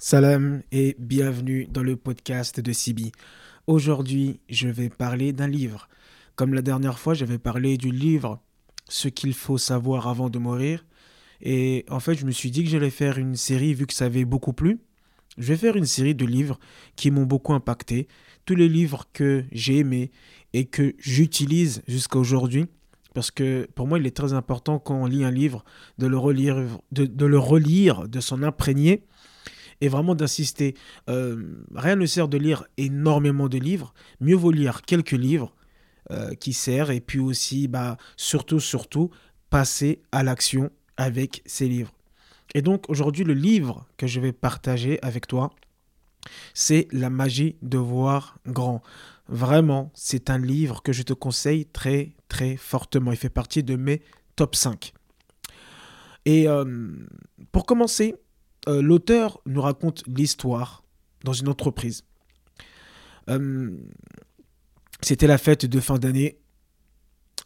Salam et bienvenue dans le podcast de Sibi. Aujourd'hui, je vais parler d'un livre. Comme la dernière fois, j'avais parlé du livre Ce qu'il faut savoir avant de mourir. Et en fait, je me suis dit que j'allais faire une série vu que ça avait beaucoup plu. Je vais faire une série de livres qui m'ont beaucoup impacté. Tous les livres que j'ai aimés et que j'utilise jusqu'à aujourd'hui. Parce que pour moi, il est très important quand on lit un livre de le relire, de, de le relire, de s'en imprégner et vraiment d'insister. Euh, rien ne sert de lire énormément de livres, mieux vaut lire quelques livres euh, qui servent et puis aussi, bah, surtout, surtout, passer à l'action avec ces livres. Et donc aujourd'hui, le livre que je vais partager avec toi, c'est La magie de voir grand. Vraiment, c'est un livre que je te conseille très très fortement. Il fait partie de mes top 5. Et euh, pour commencer, euh, l'auteur nous raconte l'histoire dans une entreprise. Euh, c'était la fête de fin d'année.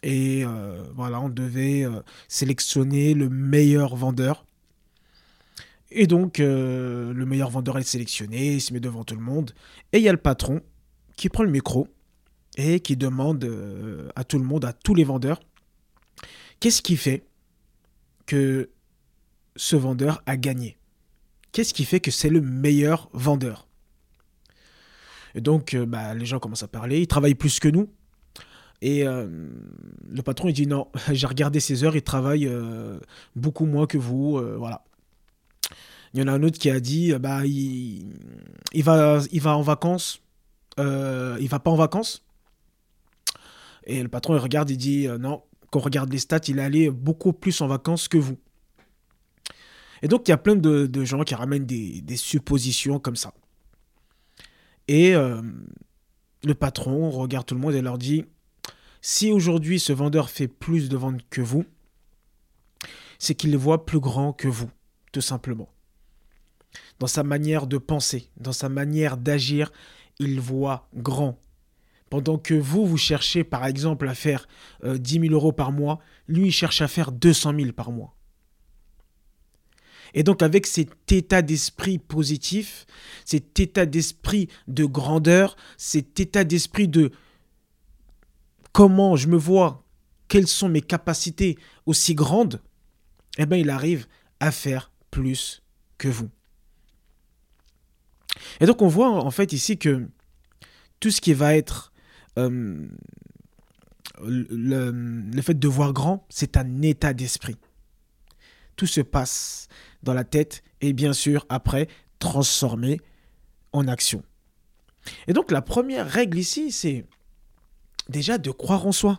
Et euh, voilà, on devait sélectionner le meilleur vendeur. Et donc, le meilleur vendeur est sélectionné, il se met devant tout le monde. Et il y a le patron qui prend le micro et qui demande à tout le monde, à tous les vendeurs, qu'est-ce qui fait que ce vendeur a gagné? Qu'est-ce qui fait que c'est le meilleur vendeur? Et donc, euh, bah, les gens commencent à parler, ils travaillent plus que nous. Et euh, le patron, il dit non, j'ai regardé ses heures, il travaille euh, beaucoup moins que vous, voilà. Il y en a un autre qui a dit, bah, il, va, en vacances, il va pas en vacances. Et le patron, il regarde, il dit, non, quand on regarde les stats, il est allé beaucoup plus en vacances que vous. Et donc, il y a plein de, gens qui ramènent des, suppositions comme ça. Et euh, le patron regarde tout le monde et leur dit, si aujourd'hui ce vendeur fait plus de ventes que vous, c'est qu'il les voit plus grands que vous, tout simplement. Dans sa manière de penser, dans sa manière d'agir, il voit grand. Pendant que vous, vous cherchez par exemple à faire 10 euh, 000 euros par mois, lui, il cherche à faire 200 000 par mois. Et donc avec cet état d'esprit positif, cet état d'esprit de grandeur, cet état d'esprit de comment je me vois, quelles sont mes capacités aussi grandes, eh bien il arrive à faire plus que vous. Et donc on voit en fait ici que tout ce qui va être euh, le, le fait de voir grand, c'est un état d'esprit. Tout se passe dans la tête et bien sûr après transformer en action. Et donc la première règle ici, c'est déjà de croire en soi.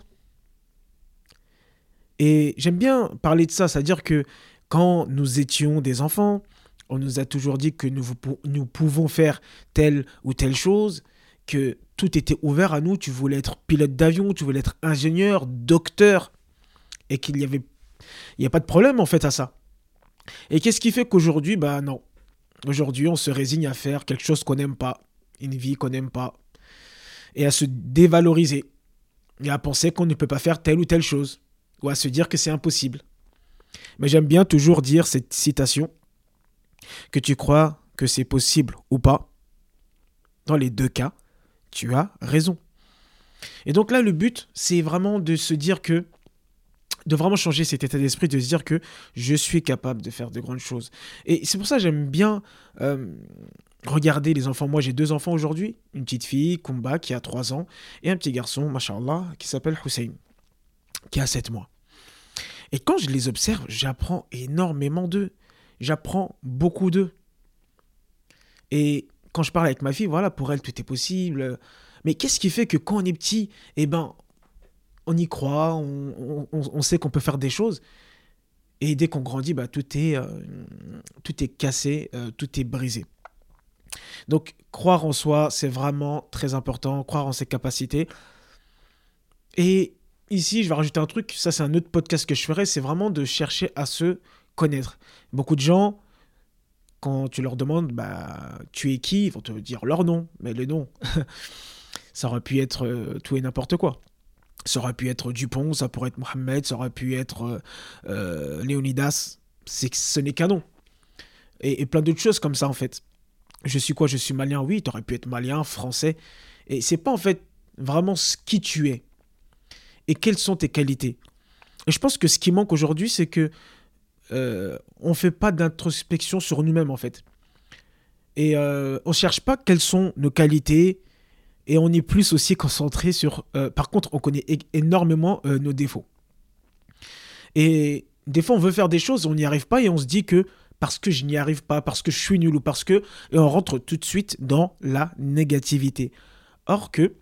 Et j'aime bien parler de ça, c'est-à-dire que quand nous étions des enfants, on nous a toujours dit que nous, pouvons faire telle ou telle chose, que tout était ouvert à nous, tu voulais être pilote d'avion, tu voulais être ingénieur, docteur, et qu'il n'y avait il a pas de problème en fait à ça. Et qu'est-ce qui fait qu'aujourd'hui, bah non. Aujourd'hui, on se résigne à faire quelque chose qu'on n'aime pas, une vie qu'on n'aime pas, et à se dévaloriser, et à penser qu'on ne peut pas faire telle ou telle chose, ou à se dire que c'est impossible. Mais j'aime bien toujours dire cette citation, que tu crois que c'est possible ou pas, dans les deux cas, tu as raison. Et donc là, le but, c'est vraiment de se dire que de vraiment changer cet état d'esprit, de se dire que je suis capable de faire de grandes choses. Et c'est pour ça que j'aime bien euh, regarder les enfants. Moi, j'ai deux enfants aujourd'hui, une petite fille, Kumba, qui a 3 ans, et un petit garçon, mashallah, qui s'appelle Hussein, qui a 7 mois. Et quand je les observe, j'apprends énormément d'eux. J'apprends beaucoup d'eux. Et quand je parle avec ma fille, voilà, pour elle, tout est possible. Mais qu'est-ce qui fait que quand on est petit, eh ben, on y croit, on, sait qu'on peut faire des choses. Et dès qu'on grandit, bah, tout, est, euh, tout est cassé, euh, tout est brisé. Donc, croire en soi, c'est vraiment très important, croire en ses capacités. Et ici, je vais rajouter un truc, ça c'est un autre podcast que je ferai, c'est vraiment de chercher à se connaître. Beaucoup de gens, quand tu leur demandes, bah, tu es qui Ils vont te dire leur nom, mais le nom, ça aurait pu être euh, tout et n'importe quoi. Ça aurait pu être Dupont, ça pourrait être Mohamed, ça aurait pu être euh, euh Léonidas. C'est, ce n'est qu'un nom. Et, plein d'autres choses comme ça, en fait. je suis quoi? Je suis malien? Oui, tu aurais pu être malien, français. Et c'est pas en fait vraiment ce qui tu es et quelles sont tes qualités? Et je pense que ce qui manque aujourd'hui, c'est que euh, on fait pas d'introspection sur nous-mêmes en fait. Et euh, on cherche pas quelles sont nos qualités et on est plus aussi concentré sur. Euh, par contre, on connaît énormément euh, nos défauts. Et des fois, on veut faire des choses, on n'y arrive pas et on se dit que parce que je n'y arrive pas, parce que je suis nul ou parce que. Et on rentre tout de suite dans la négativité. Or que.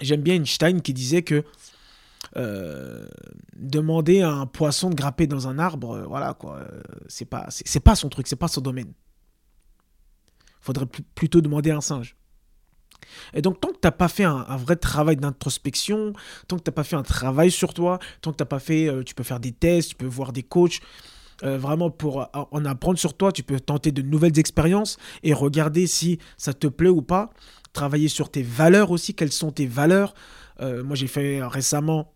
J'aime bien Einstein qui disait que euh, demander à un poisson de grapper dans un arbre, voilà quoi, c'est pas, pas son truc, c'est pas son domaine. Faudrait plutôt demander à un singe. Et donc, tant que tu n'as pas fait un, vrai travail d'introspection, tant que tu n'as pas fait un travail sur toi, tant que tu n'as pas fait, tu peux faire des tests, tu peux voir des coachs, vraiment pour en apprendre sur toi, tu peux tenter de nouvelles expériences et regarder si ça te plaît ou pas. Travailler sur tes valeurs aussi, quelles sont tes valeurs. moi, j'ai fait récemment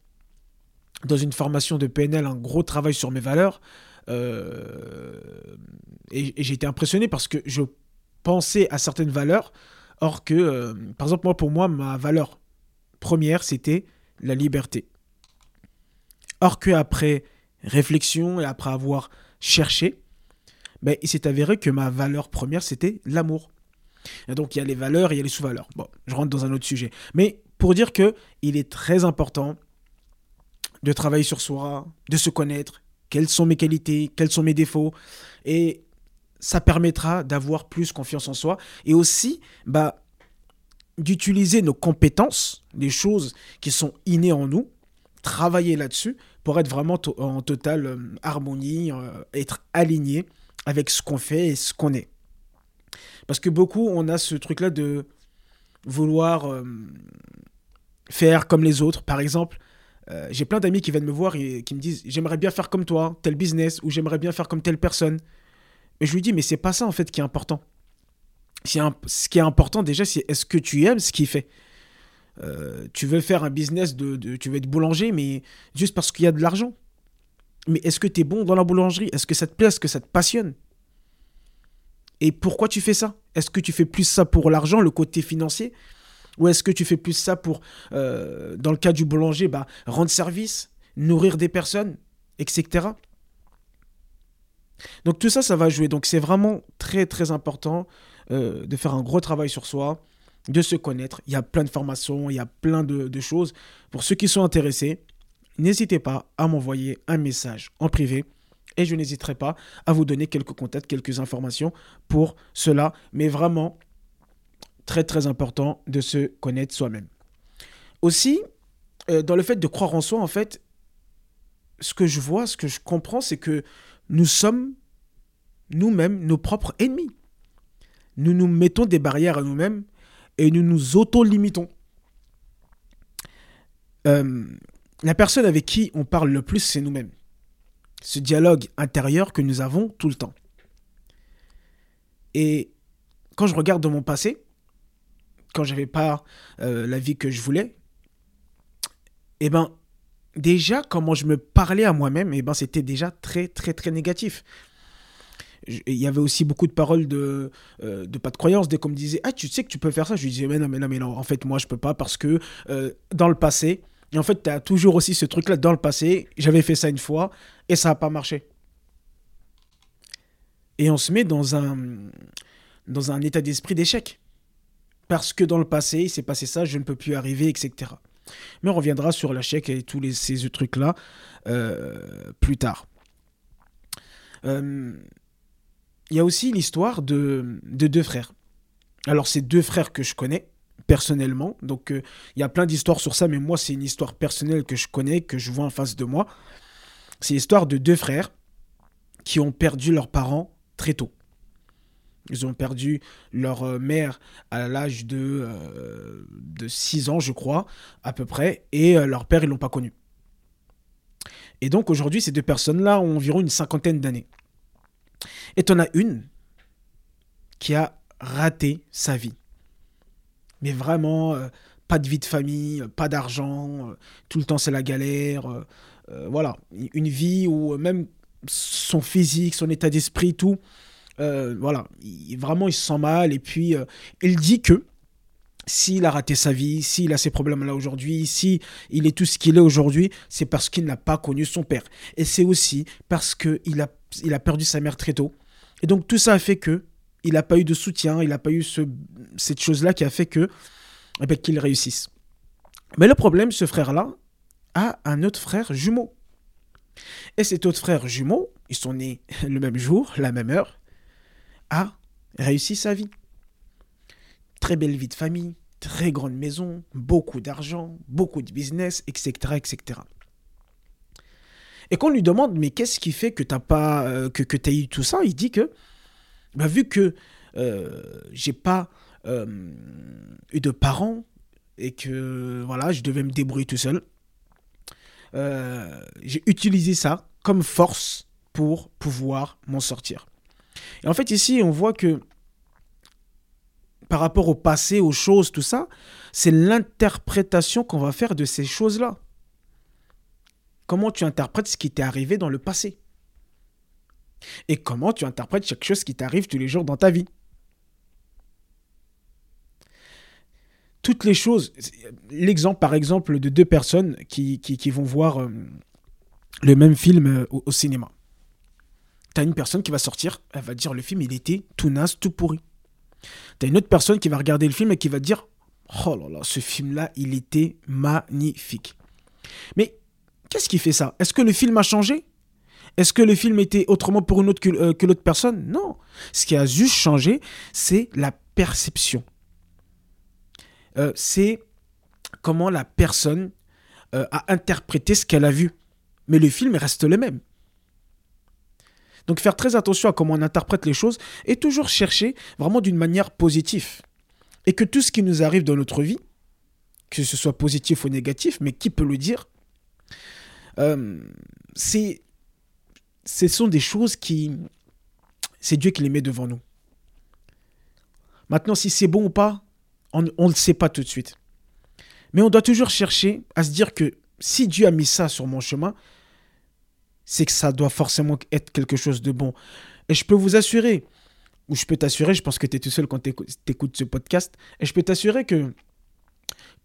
dans une formation de PNL un gros travail sur mes valeurs. Euh, et, j'ai été impressionné parce que je pensais à certaines valeurs, or que, euh, par exemple, moi, pour moi, ma valeur première, c'était la liberté. Or que après réflexion et après avoir cherché, ben, il s'est avéré que ma valeur première, c'était l'amour. donc il y a les valeurs et il y a les sous-valeurs. Bon, je rentre dans un autre sujet. Mais pour dire que il est très important de travailler sur soi, de se connaître, quelles sont mes qualités, quels sont mes défauts. Et ça permettra d'avoir plus confiance en soi et aussi bah, d'utiliser nos compétences, les choses qui sont innées en nous, travailler là-dessus pour être vraiment en totale euh, harmonie, euh, être aligné avec ce qu'on fait et ce qu'on est. Parce que beaucoup, on a ce truc-là de vouloir euh, faire comme les autres. Par exemple, j'ai plein d'amis qui viennent me voir et qui me disent j'aimerais bien faire comme toi, tel business, ou j'aimerais bien faire comme telle personne. Mais je lui dis mais c'est pas ça en fait qui est important. ce qui est important déjà, c'est est-ce que tu aimes ce qu'il fait? Euh, Tu veux faire un business de, Tu veux être boulanger, mais juste parce qu'il y a de l'argent. Mais est-ce que tu es bon dans la boulangerie? Est-ce que ça te plaît? Est-ce que ça te passionne? Et pourquoi tu fais ça? Est-ce que tu fais plus ça pour l'argent, le côté financier? Ou est-ce que tu fais plus ça pour, euh, dans le cas du boulanger, bah, rendre service, nourrir des personnes, etc. Donc tout ça, ça va jouer. Donc c'est vraiment très très important euh, de faire un gros travail sur soi, de se connaître. Il y a plein de formations, il y a plein de, choses. Pour ceux qui sont intéressés, n'hésitez pas à m'envoyer un message en privé et je n'hésiterai pas à vous donner quelques contacts, quelques informations pour cela. Mais vraiment, très très important de se connaître soi-même. Aussi, euh, dans le fait de croire en soi, en fait, ce que je vois, ce que je comprends, c'est que nous sommes nous-mêmes nos propres ennemis. Nous nous mettons des barrières à nous-mêmes et nous nous auto-limitons. Euh, la personne avec qui on parle le plus, c'est nous-mêmes. Ce dialogue intérieur que nous avons tout le temps. Et quand je regarde dans mon passé, quand j'avais pas euh, la vie que je voulais, eh ben déjà comment je me parlais à moi-même, eh ben c'était déjà très très très négatif. Il y avait aussi beaucoup de paroles de, euh, pas de croyance, dès qu'on me disait Ah, tu sais que tu peux faire ça. Je lui disais Mais non, mais non, mais non, en fait, moi, je peux pas parce que euh, dans le passé, et en fait, tu as toujours aussi ce truc-là dans le passé. J'avais fait ça une fois et ça n'a pas marché. Et on se met dans un, dans un état d'esprit d'échec parce que dans le passé, il s'est passé ça, je ne peux plus arriver, etc. Mais on reviendra sur la chèque et tous ces trucs-là euh, plus tard. Euh, il y a aussi l'histoire de, deux frères. Alors, c'est deux frères que je connais personnellement. Donc, euh, il y a plein d'histoires sur ça, mais moi, c'est une histoire personnelle que je connais, que je vois en face de moi. C'est l'histoire de deux frères qui ont perdu leurs parents très tôt. Ils ont perdu leur euh, mère à l'âge de, euh, de 6 ans, je crois, à peu près, et euh, leur père, ils l'ont pas connu. Et donc aujourd'hui, ces deux personnes-là ont environ une cinquantaine d'années. Et tu en une qui a raté sa vie. Mais vraiment, pas de vie de famille, pas d'argent, tout le temps c'est la galère. voilà, une vie où même son physique, son état d'esprit, tout, voilà, vraiment il se sent mal et puis il dit que s'il a raté sa vie, s'il a ces problèmes-là aujourd'hui, si il est tout ce qu'il est aujourd'hui, c'est parce qu'il n'a pas connu son père. Et c'est aussi parce qu'il a, il a perdu sa mère très tôt. Et donc tout ça a fait que il n'a pas eu de soutien, il n'a pas eu ce, cette chose-là qui a fait que eh ben, qu'il réussisse. Mais le problème, ce frère-là a un autre frère jumeau. Et cet autre frère jumeau, ils sont nés le même jour, la même heure, a réussi sa vie. Très belle vie de famille, très grande maison, beaucoup d'argent, beaucoup de business, etc. etc. Et quand on lui demande, mais qu'est-ce qui fait que tu pas euh, que, que as eu tout ça? Il dit que, bah, vu que euh, j'ai pas euh, eu de parents et que voilà, je devais me débrouiller tout seul, euh, j'ai utilisé ça comme force pour pouvoir m'en sortir. Et en fait, ici, on voit que par rapport au passé, aux choses, tout ça, c'est l'interprétation qu'on va faire de ces choses-là. Comment tu interprètes ce qui t'est arrivé dans le passé Et comment tu interprètes chaque chose qui t'arrive tous les jours dans ta vie Toutes les choses, l'exemple par exemple de deux personnes qui, vont voir euh, le même film euh, au, cinéma. Tu as une personne qui va sortir, elle va dire le film il était tout naze, tout pourri. Tu as une autre personne qui va regarder le film et qui va dire oh là là, ce film-là, il était magnifique. Mais Qu'est-ce qui fait ça? Est-ce que le film a changé? Est-ce que le film était autrement pour une autre que, euh, l'autre personne? Non. Ce qui a juste changé, c'est la perception. Euh, c'est comment la personne euh, a interprété ce qu'elle a vu. Mais le film reste le même. Donc faire très attention à comment on interprète les choses et toujours chercher vraiment d'une manière positive. Et que tout ce qui nous arrive dans notre vie, que ce soit positif ou négatif, mais qui peut le dire, euh, c'est, ce sont des choses qui, c'est Dieu qui les met devant nous. Maintenant, si c'est bon ou pas, on ne le sait pas tout de suite. Mais on doit toujours chercher à se dire que si Dieu a mis ça sur mon chemin, c'est que ça doit forcément être quelque chose de bon. Et je peux vous assurer, ou je peux t'assurer, je pense que tu es tout seul quand tu écoutes ce podcast, et je peux t'assurer que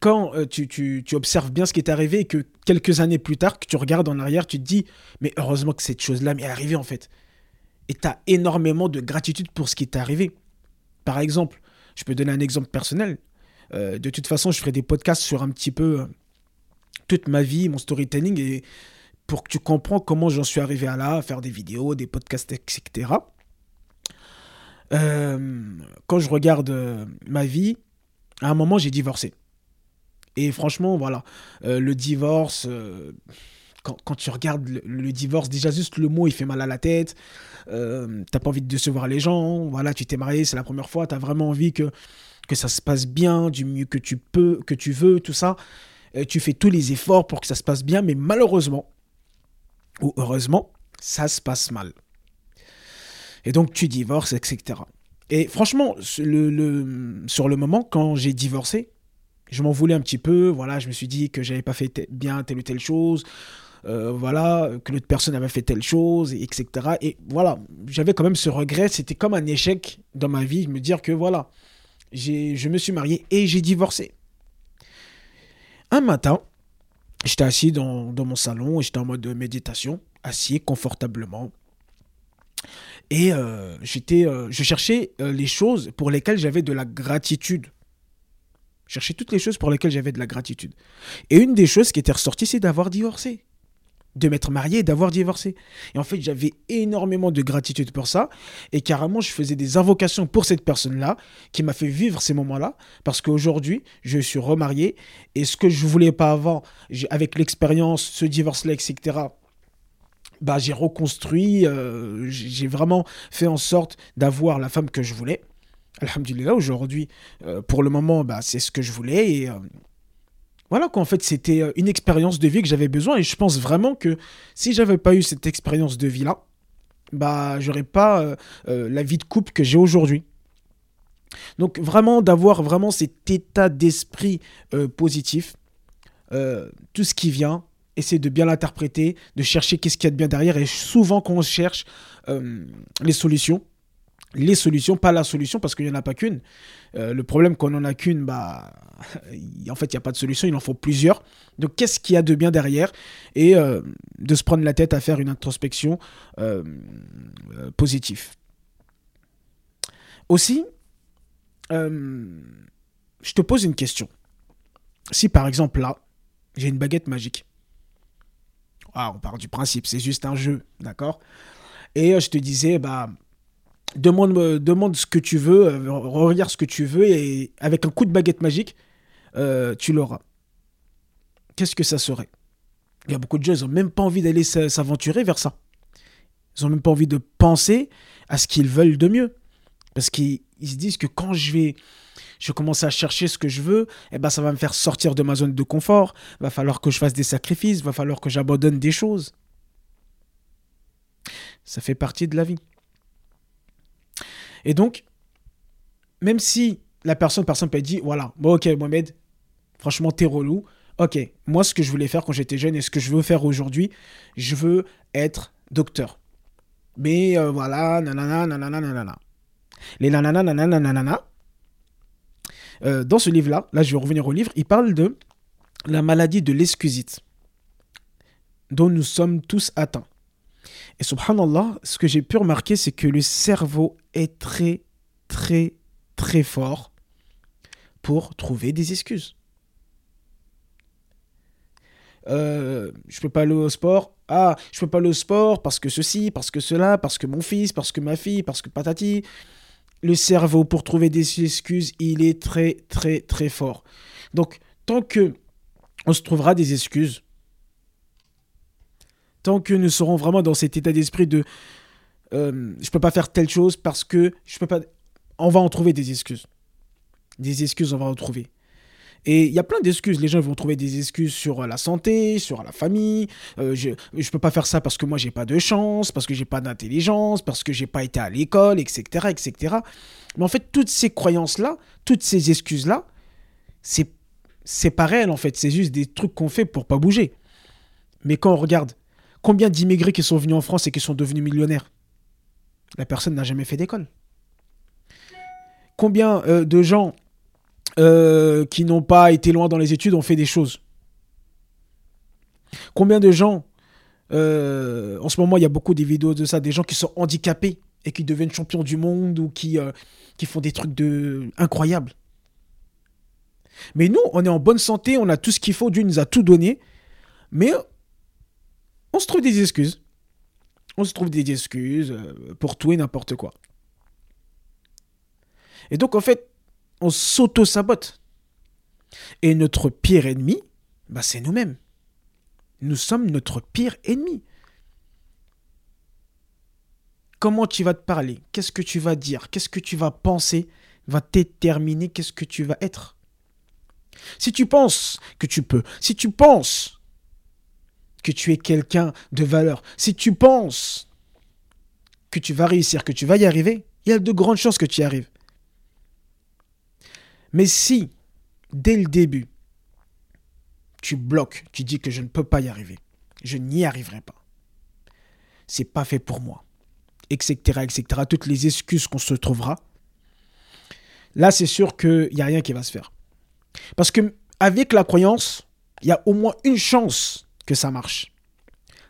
quand euh, tu, observes bien ce qui est arrivé et que quelques années plus tard, que tu regardes en arrière, tu te dis, mais heureusement que cette chose-là m'est arrivée en fait. Et tu as énormément de gratitude pour ce qui t'est arrivé. Par exemple, je peux donner un exemple personnel. Euh, de toute façon, je ferai des podcasts sur un petit peu euh, toute ma vie, mon storytelling, et pour que tu comprends comment j'en suis arrivé à là, à faire des vidéos, des podcasts, etc. quand je regarde ma vie, à un moment, j'ai divorcé. Et franchement, voilà, euh, le divorce, euh, quand, tu regardes le, divorce, déjà juste le mot, il fait mal à la tête. Euh, t'as pas envie de décevoir les gens. Voilà, tu t'es marié, c'est la première fois. Tu as vraiment envie que, que ça se passe bien, du mieux que tu peux, que tu veux, tout ça. tu fais tous les efforts pour que ça se passe bien, mais malheureusement, ou heureusement, ça se passe mal. Et donc tu divorces, etc. Et franchement, sur le moment, quand j'ai divorcé, je m'en voulais un petit peu. Voilà, je me suis dit que j'avais pas fait bien telle ou telle chose. Euh, voilà, que l'autre personne avait fait telle chose, etc. Et voilà, j'avais quand même ce regret. C'était comme un échec dans ma vie, me dire que voilà, je me suis marié et j'ai divorcé. Un matin, j'étais assis dans, mon salon et j'étais en mode méditation, assis confortablement. Et euh, j'étais, euh, je cherchais les choses pour lesquelles j'avais de la gratitude chercher toutes les choses pour lesquelles j'avais de la gratitude. Et une des choses qui était ressortie, c'est d'avoir divorcé. De m'être marié et d'avoir divorcé. Et en fait, j'avais énormément de gratitude pour ça. Et carrément, je faisais des invocations pour cette personne-là qui m'a fait vivre ces moments-là. Parce qu'aujourd'hui, je suis remarié. Et ce que je voulais pas avant, avec l'expérience, ce divorce-là, etc., bah, j'ai reconstruit, euh, j'ai vraiment fait en sorte d'avoir la femme que je voulais. Alhamdulillah, aujourd'hui, euh, pour le moment, bah, c'est ce que je voulais. Et euh, voilà qu'en fait, c'était euh, une expérience de vie que j'avais besoin. Et je pense vraiment que si j'avais pas eu cette expérience de vie-là, bah, j'aurais pas la vie de couple que j'ai aujourd'hui. Donc vraiment d'avoir vraiment cet état d'esprit positif, tout ce qui vient, essayer de bien l'interpréter, de chercher qu'est-ce qu'il y a de bien derrière. Et souvent quand on cherche les solutions, les solutions, pas la solution, parce qu'il n'y en a pas qu'une. Euh, le problème qu'on n'en a qu'une, bah, en fait, il n'y a pas de solution, il en faut plusieurs. Donc, qu'est-ce qu'il y a de bien derrière? Et euh, de se prendre la tête à faire une introspection euh, positive. Aussi, je te pose une question. Si par exemple là, j'ai une baguette magique, ah, on part du principe, c'est juste un jeu, d'accord? Et je te disais, bah, demande, demande ce que tu veux, euh, regarde ce que tu veux, et avec un coup de baguette magique, euh, tu l'auras. Qu'est-ce que ça serait? Il y a beaucoup de gens, ils n'ont même pas envie d'aller s'aventurer vers ça. Ils n'ont même pas envie de penser à ce qu'ils veulent de mieux. Parce qu'ils se disent que quand je vais, je commencer à chercher ce que je veux, eh ben ça va me faire sortir de ma zone de confort. Va falloir que je fasse des sacrifices, va falloir que j'abandonne des choses. Ça fait partie de la vie. Et donc, même si la personne, par exemple, elle dit, voilà, bon ok Mohamed, franchement, t'es relou. Ok, moi ce que je voulais faire quand j'étais jeune et ce que je veux faire aujourd'hui, je veux être docteur. Mais euh, voilà, nanana, nanana, nanana. Les nanana, nanana, nanana. Euh, dans ce livre-là, là je vais revenir au livre, il parle de la maladie de l'excusite, dont nous sommes tous atteints. Et subhanallah, ce que j'ai pu remarquer, c'est que le cerveau est très, très, très fort pour trouver des excuses. Euh, je peux pas aller au sport. Ah, je peux pas aller au sport parce que ceci, parce que cela, parce que mon fils, parce que ma fille, parce que patati. Le cerveau, pour trouver des excuses, il est très, très, très fort. Donc, tant que on se trouvera des excuses, Tant que nous serons vraiment dans cet état d'esprit de euh, je peux pas faire telle chose parce que je peux pas. On va en trouver des excuses. Des excuses, on va en trouver. Et il y a plein d'excuses. Les gens vont trouver des excuses sur la santé, sur la famille. Euh, je ne peux pas faire ça parce que moi, j'ai pas de chance, parce que j'ai pas d'intelligence, parce que j'ai pas été à l'école, etc., etc. Mais en fait, toutes ces croyances-là, toutes ces excuses-là, c'est, c'est pas réel, en fait. C'est juste des trucs qu'on fait pour pas bouger. Mais quand on regarde Combien d'immigrés qui sont venus en France et qui sont devenus millionnaires? La personne n'a jamais fait d'école. Combien euh, de gens euh, qui n'ont pas été loin dans les études ont fait des choses? Combien de gens, euh, en ce moment il y a beaucoup de vidéos de ça, des gens qui sont handicapés et qui deviennent champions du monde ou qui, qui font des trucs de... incroyables? Mais nous, on est en bonne santé, on a tout ce qu'il faut, Dieu nous a tout donné, mais on se trouve des excuses. On se trouve des excuses euh, pour tout et n'importe quoi. Et donc, en fait, on s'auto-sabote. Et notre pire ennemi, bah, c'est nous-mêmes. Nous sommes notre pire ennemi. Comment tu vas te parler? Qu'est-ce que tu vas dire? Qu'est-ce que tu vas penser Va déterminer qu'est-ce que tu vas être. Si tu penses que tu peux, si tu penses que tu es quelqu'un de valeur, si tu penses que tu vas réussir, que tu vas y arriver, il y a de grandes chances que tu y arrives. Mais si, dès le début, tu bloques, tu dis que je ne peux pas y arriver, je n'y arriverai pas, c'est pas fait pour moi, etc., etc., toutes les excuses qu'on se trouvera, là, c'est sûr qu'il n'y a rien qui va se faire. Parce que avec la croyance, il y a au moins une chance que ça marche.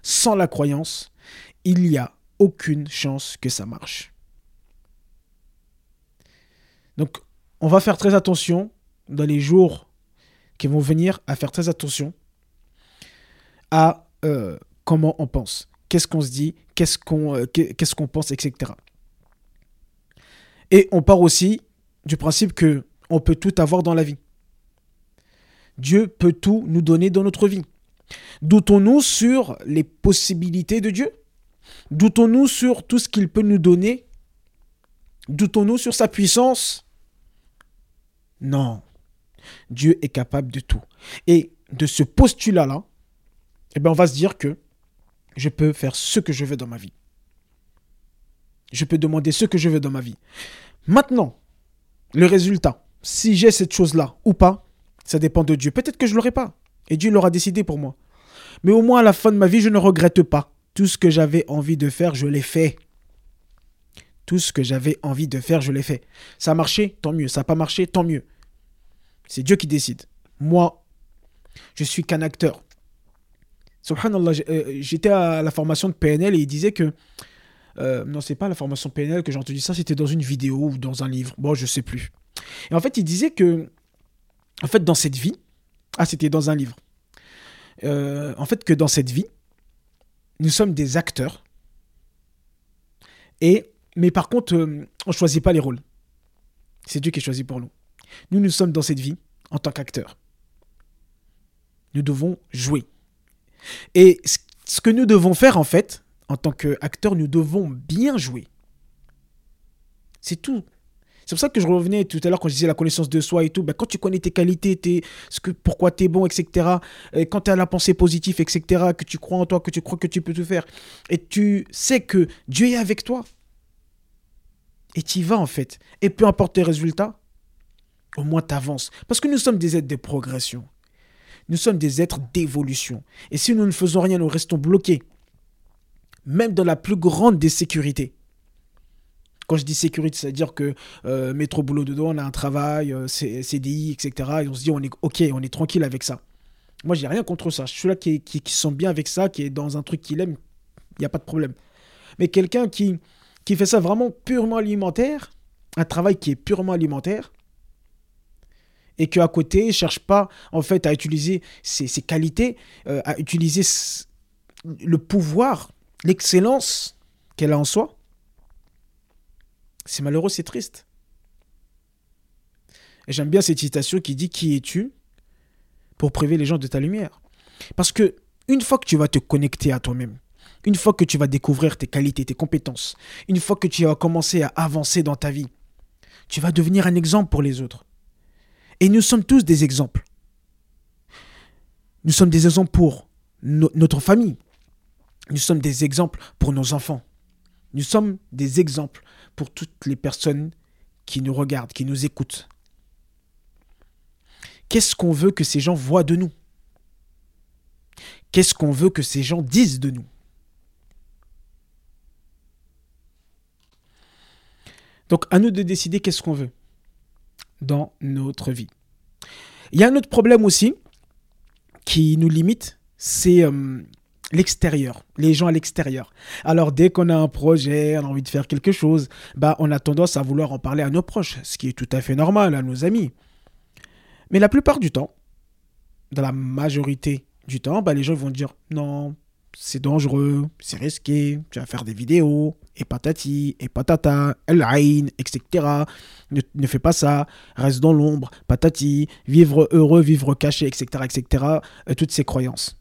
Sans la croyance, il n'y a aucune chance que ça marche. Donc, on va faire très attention dans les jours qui vont venir à faire très attention à euh, comment on pense, qu'est-ce qu'on se dit, qu'est-ce qu'on euh, pense, etc. Et on part aussi du principe que on peut tout avoir dans la vie. Dieu peut tout nous donner dans notre vie. Doutons-nous sur les possibilités de Dieu? Doutons-nous sur tout ce qu'il peut nous donner? Doutons-nous sur sa puissance? Non. Dieu est capable de tout. Et de ce postulat-là, eh ben on va se dire que je peux faire ce que je veux dans ma vie. Je peux demander ce que je veux dans ma vie. Maintenant, le résultat, si j'ai cette chose-là ou pas, ça dépend de Dieu. Peut-être que je ne l'aurai pas. Et Dieu l'aura décidé pour moi. Mais au moins à la fin de ma vie, je ne regrette pas. Tout ce que j'avais envie de faire, je l'ai fait. Tout ce que j'avais envie de faire, je l'ai fait. Ça a marché, tant mieux. Ça n'a pas marché, tant mieux. C'est Dieu qui décide. Moi, je suis qu'un acteur. Subhanallah, euh, j'étais à la formation de PNL et il disait que. Euh, non, c'est pas la formation PNL que j'ai entendu ça, c'était dans une vidéo ou dans un livre. Bon, je sais plus. Et en fait, il disait que. En fait, dans cette vie. Ah, c'était dans un livre. Euh, en fait, que dans cette vie, nous sommes des acteurs. Et, mais par contre, on ne choisit pas les rôles. C'est Dieu qui choisit pour nous. Nous, nous sommes dans cette vie en tant qu'acteurs. Nous devons jouer. Et ce que nous devons faire, en fait, en tant qu'acteurs, nous devons bien jouer. C'est tout. C'est pour ça que je revenais tout à l'heure quand je disais la connaissance de soi et tout. Ben, quand tu connais tes qualités, ce que, pourquoi tu es bon, etc. Et quand tu as la pensée positive, etc. Que tu crois en toi, que tu crois que tu peux tout faire. Et tu sais que Dieu est avec toi. Et tu y vas en fait. Et peu importe tes résultats, au moins tu avances. Parce que nous sommes des êtres de progression. Nous sommes des êtres d'évolution. Et si nous ne faisons rien, nous restons bloqués. Même dans la plus grande des sécurités. Quand je dis sécurité, c'est-à-dire que euh, métro boulot dedans, on a un travail, euh, CDI, etc. Et on se dit, on est ok, on est tranquille avec ça. Moi, j'ai rien contre ça. Je suis là qui, qui, sent bien avec ça, qui est dans un truc qu'il aime, il n'y a pas de problème. Mais quelqu'un qui, qui fait ça vraiment purement alimentaire, un travail qui est purement alimentaire, et qu'à côté, ne cherche pas en fait à utiliser ses, qualités, euh, à utiliser le pouvoir, l'excellence qu'elle a en soi. C'est malheureux, c'est triste. Et j'aime bien cette citation qui dit Qui es-tu pour priver les gens de ta lumière? Parce que une fois que tu vas te connecter à toi-même, une fois que tu vas découvrir tes qualités, tes compétences, une fois que tu vas commencer à avancer dans ta vie, tu vas devenir un exemple pour les autres. Et nous sommes tous des exemples. Nous sommes des exemples pour notre famille. Nous sommes des exemples pour nos enfants. Nous sommes des exemples pour toutes les personnes qui nous regardent, qui nous écoutent. Qu'est-ce qu'on veut que ces gens voient de nous? Qu'est-ce qu'on veut que ces gens disent de nous? Donc à nous de décider qu'est-ce qu'on veut dans notre vie. Il y a un autre problème aussi qui nous limite, c'est euh, l'extérieur, les gens à l'extérieur. Alors dès qu'on a un projet, on a envie de faire quelque chose, bah on a tendance à vouloir en parler à nos proches, ce qui est tout à fait normal, à nos amis. Mais la plupart du temps, dans la majorité du temps, bah, les gens vont dire non, c'est dangereux, c'est risqué, tu vas faire des vidéos, et patati, et patata, el etc. Ne, fais pas ça, reste dans l'ombre, patati, vivre heureux, vivre caché, etc. etc. Euh, toutes ces croyances.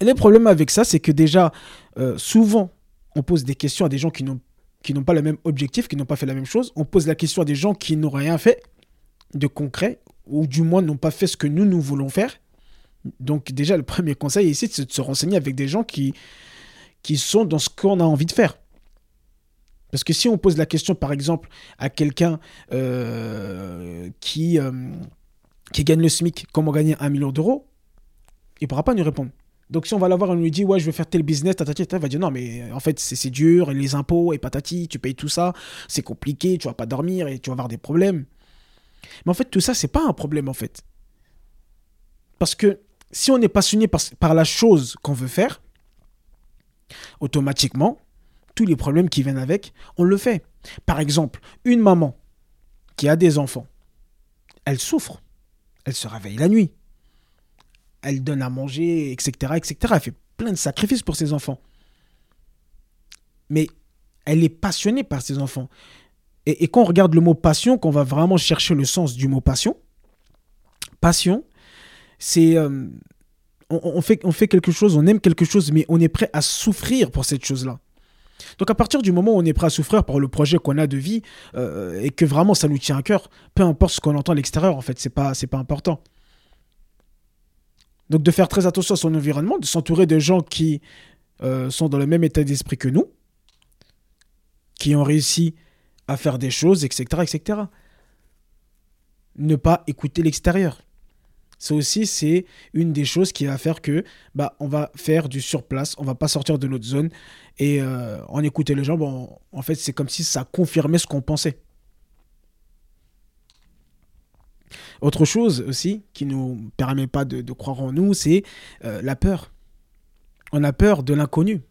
Et le problème avec ça, c'est que déjà, euh, souvent, on pose des questions à des gens qui n'ont pas le même objectif, qui n'ont pas fait la même chose. On pose la question à des gens qui n'ont rien fait de concret, ou du moins n'ont pas fait ce que nous, nous voulons faire. Donc déjà, le premier conseil ici, c'est de se renseigner avec des gens qui, qui sont dans ce qu'on a envie de faire. Parce que si on pose la question, par exemple, à quelqu'un euh, qui, euh, qui gagne le SMIC, comment gagner un million d'euros, il ne pourra pas nous répondre. Donc si on va l'avoir on lui dit, ouais, je veux faire tel business, tatati, il va dire, non, mais en fait, c'est dur, les impôts, et patati, tu payes tout ça, c'est compliqué, tu vas pas dormir, et tu vas avoir des problèmes. Mais en fait, tout ça, c'est pas un problème, en fait. Parce que si on est passionné par, la chose qu'on veut faire, automatiquement, tous les problèmes qui viennent avec, on le fait. Par exemple, une maman qui a des enfants, elle souffre. Elle se réveille la nuit. Elle donne à manger, etc., etc. Elle fait plein de sacrifices pour ses enfants. Mais elle est passionnée par ses enfants. Et, quand on regarde le mot passion, qu'on va vraiment chercher le sens du mot passion, passion, c'est euh, on, fait, quelque chose, on aime quelque chose, mais on est prêt à souffrir pour cette chose-là. Donc à partir du moment où on est prêt à souffrir pour le projet qu'on a de vie euh, et que vraiment ça nous tient à cœur, peu importe ce qu'on entend à l'extérieur, en fait, c'est pas pas important. Donc de faire très attention à son environnement, de s'entourer de gens qui euh, sont dans le même état d'esprit que nous, qui ont réussi à faire des choses, etc., etc. Ne pas écouter l'extérieur. c'est aussi c'est une des choses qui va faire que bah on va faire du surplace, on va pas sortir de notre zone et euh, en écouter les gens, en fait c'est comme si ça confirmait ce qu'on pensait. Autre chose aussi qui nous permet pas de, croire en nous, c'est euh, la peur. On a peur de l'inconnu.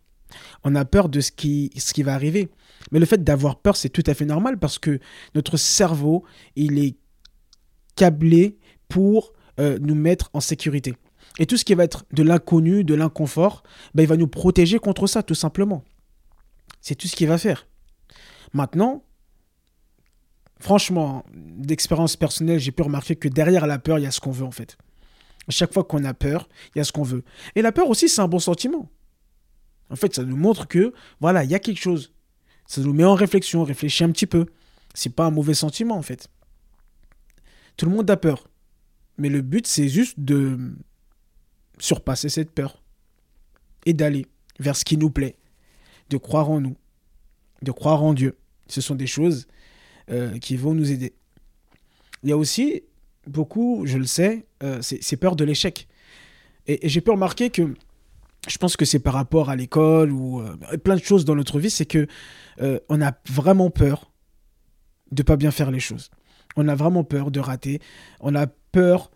On a peur de ce qui, ce qui va arriver. Mais le fait d'avoir peur, c'est tout à fait normal parce que notre cerveau, il est câblé pour euh, nous mettre en sécurité. Et tout ce qui va être de l'inconnu, de l'inconfort, ben, il va nous protéger contre ça, tout simplement. C'est tout ce qu'il va faire. Maintenant, franchement, d'expérience personnelle, j'ai pu remarquer que derrière la peur, il y a ce qu'on veut en fait. Chaque fois qu'on a peur, il y a ce qu'on veut. Et la peur aussi, c'est un bon sentiment. En fait, ça nous montre que, voilà, il y a quelque chose. Ça nous met en réflexion, réfléchit un petit peu. C'est pas un mauvais sentiment en fait. Tout le monde a peur. Mais le but, c'est juste de surpasser cette peur et d'aller vers ce qui nous plaît, de croire en nous, de croire en Dieu. Ce sont des choses euh, qui vont nous aider. Il y a aussi beaucoup, je le sais, euh, c'est peur de l'échec. Et, j'ai pu remarquer que je pense que c'est par rapport à l'école ou euh, plein de choses dans notre vie, c'est que on a vraiment peur de pas bien faire les choses. On a vraiment peur de rater. On a peur,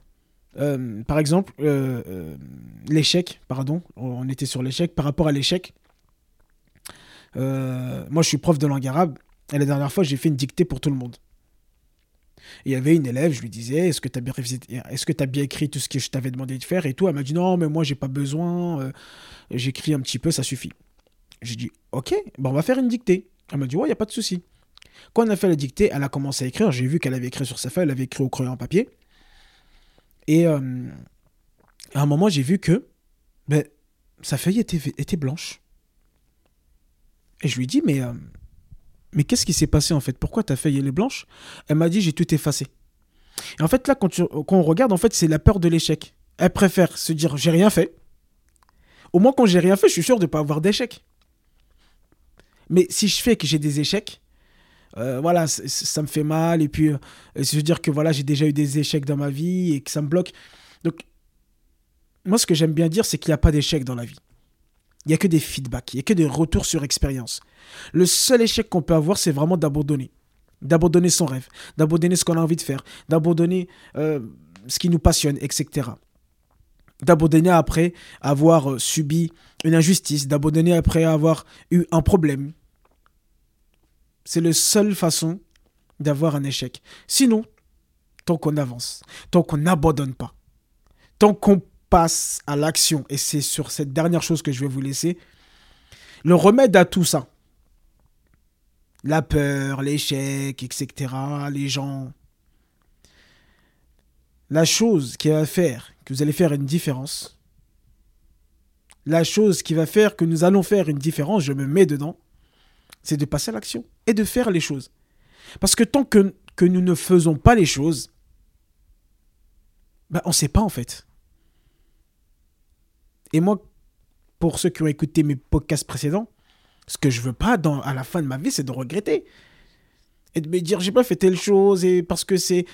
par exemple, l'échec, pardon, on était sur l'échec, par rapport à l'échec, moi je suis prof de langue arabe, et la dernière fois j'ai fait une dictée pour tout le monde. il y avait une élève, je lui disais, est-ce que tu as bien tu as bien écrit tout ce que je t'avais demandé de faire et tout? Elle m'a dit non, mais moi j'ai pas besoin, j'écris un petit peu, ça suffit. J'ai dit ok, on va faire une dictée. Elle m'a dit ouais, il y a pas de souci. Quand on a fait la dictée, elle a commencé à écrire. J'ai vu qu'elle avait écrit sur sa feuille, elle avait écrit au crayon papier. Et euh, à un moment, j'ai vu que ben, sa feuille était, était blanche. Et je lui dis, mais, euh, mais qu'est-ce qui s'est passé en fait? Pourquoi ta feuille est blanche? Elle m'a dit, j'ai tout effacé. Et en fait, là, quand, on regarde, en fait, c'est la peur de l'échec. Elle préfère se dire, j'ai rien fait. Au moins, quand j'ai rien fait, je suis sûr de ne pas avoir d'échec. Mais si je fais que j'ai des échecs, euh, voilà, ça me fait mal. Et puis, euh, veux dire que voilà, j'ai déjà eu des échecs dans ma vie et que ça me bloque. Donc, moi, ce que j'aime bien dire, c'est qu'il n'y a pas d'échec dans la vie. Il n'y a que des feedbacks, il n'y a que des retours sur expérience. Le seul échec qu'on peut avoir, c'est vraiment d'abandonner. D'abandonner son rêve, d'abandonner ce qu'on a envie de faire, d'abandonner euh, ce qui nous passionne, etc. D'abandonner après avoir subi une injustice, d'abandonner après avoir eu un problème, c'est la seule façon d'avoir un échec. Sinon, tant qu'on avance, tant qu'on n'abandonne pas, tant qu'on passe à l'action, et c'est sur cette dernière chose que je vais vous laisser, le remède à tout ça, la peur, l'échec, etc., les gens, la chose qui va faire que vous allez faire une différence, la chose qui va faire que nous allons faire une différence, je me mets dedans, c'est de passer à l'action et de faire les choses. Parce que tant que, que nous ne faisons pas les choses, ben on ne sait pas en fait. Et moi, pour ceux qui ont écouté mes podcasts précédents, ce que je veux pas à la fin de ma vie, c'est de regretter. Et de me dire, j'ai pas fait telle chose, et parce que c'est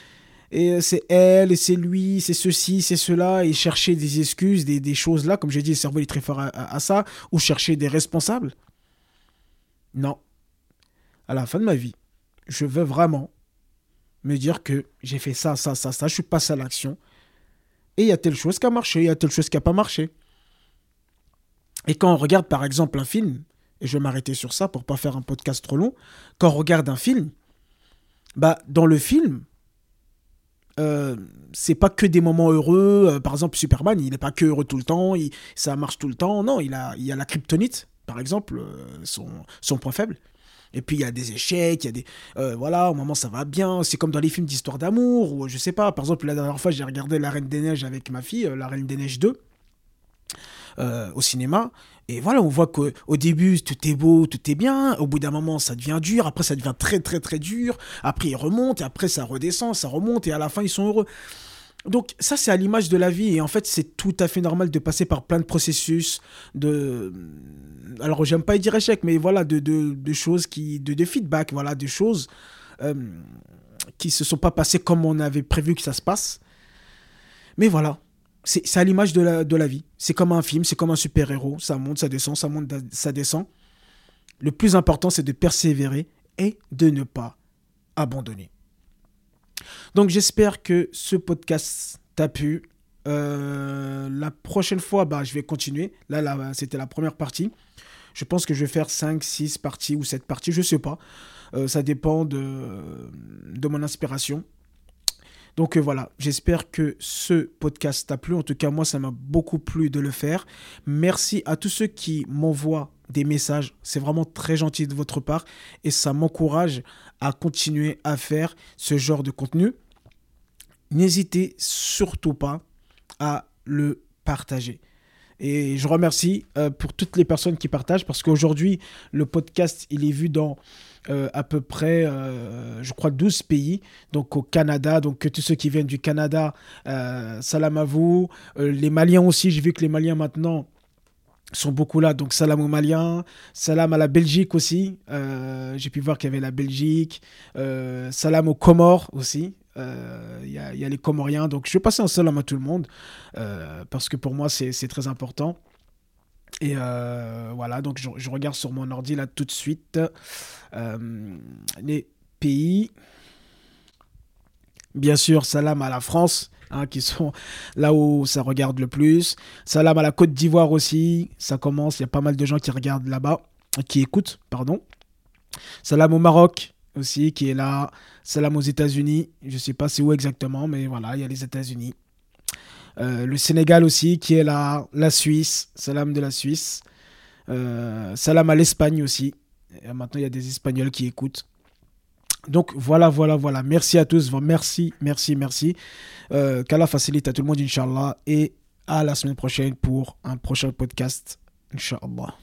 et c'est elle, et c'est lui, c'est ceci, c'est cela, et chercher des excuses, des, des choses là, comme j'ai dit, le cerveau est très fort à ça, ou chercher des responsables. Non. À la fin de ma vie, je veux vraiment me dire que j'ai fait ça, ça, ça, ça, je suis passé à l'action. Et il y a telle chose qui a marché, il y a telle chose qui n'a pas marché. Et quand on regarde par exemple un film, et je vais m'arrêter sur ça pour pas faire un podcast trop long, quand on regarde un film, bah dans le film, euh, c'est pas que des moments heureux. Euh, par exemple, Superman, il n'est pas que heureux tout le temps, ça marche tout le temps. Non, il a, a la kryptonite, par exemple, euh, son, point faible. Et puis il y a des échecs, il y a des. Voilà, au moment ça va bien. C'est comme dans les films d'histoire d'amour, ou je sais pas. Par exemple, la dernière fois, j'ai regardé La Reine des Neiges avec ma fille, La Reine des Neiges 2, au cinéma. Et voilà, on voit qu'au début, tout est beau, tout est bien. Au bout d'un moment, ça devient dur. Après, ça devient très, très, très dur. Après, ils remontent. Et après, ça redescend, ça remonte. Et à la fin, ils sont heureux. Donc ça, c'est à l'image de la vie. Et en fait, c'est tout à fait normal de passer par plein de processus, de... Alors, j'aime pas dire échec, mais voilà, de, de, choses qui... De, de, feedback, voilà, de choses euh, qui se sont pas passées comme on avait prévu que ça se passe. Mais voilà, c'est à l'image de la, de la vie. C'est comme un film, c'est comme un super-héros. Ça monte, ça descend, ça monte, ça descend. Le plus important, c'est de persévérer et de ne pas abandonner. Donc j'espère que ce podcast t'a plu. Euh, la prochaine fois, bah, je vais continuer. Là, là c'était la première partie. Je pense que je vais faire 5, 6 parties ou 7 parties, je ne sais pas. Euh, ça dépend de, de mon inspiration. Donc euh, voilà, j'espère que ce podcast t'a plu. En tout cas, moi, ça m'a beaucoup plu de le faire. Merci à tous ceux qui m'envoient des messages. C'est vraiment très gentil de votre part et ça m'encourage à continuer à faire ce genre de contenu. N'hésitez surtout pas à le partager. Et je remercie euh, pour toutes les personnes qui partagent parce qu'aujourd'hui, le podcast, il est vu dans euh, à peu près, euh, je crois, 12 pays. Donc au Canada, donc tous ceux qui viennent du Canada, salam à vous. les Maliens aussi, j'ai vu que les Maliens maintenant sont beaucoup là. Donc salam aux Maliens, salam à la Belgique aussi. j'ai pu voir qu'il y avait la Belgique. salam aux Comores aussi. Il y, a les Comoriens. Donc je vais passer un salam à tout le monde parce que pour moi c'est très important. Et euh, voilà, donc je, regarde sur mon ordi là tout de suite euh, les pays. Bien sûr, salam à la France, hein, qui sont là où ça regarde le plus. Salam à la Côte d'Ivoire aussi, ça commence, il y a pas mal de gens qui regardent là-bas, qui écoutent, pardon. Salam au Maroc aussi, qui est là. Salam aux États-Unis, je sais pas c'est où exactement, mais voilà, il y a les États-Unis. Euh, le Sénégal aussi, qui est là. La Suisse, salam de la Suisse. Euh, salam à l'Espagne aussi. Maintenant, il y a des Espagnols qui écoutent. Donc voilà, voilà, voilà. Merci à tous. Merci, merci, merci. Euh, Qu'Allah facilite à tout le monde, Inch'Allah. Et à la semaine prochaine pour un prochain podcast, Inch'Allah.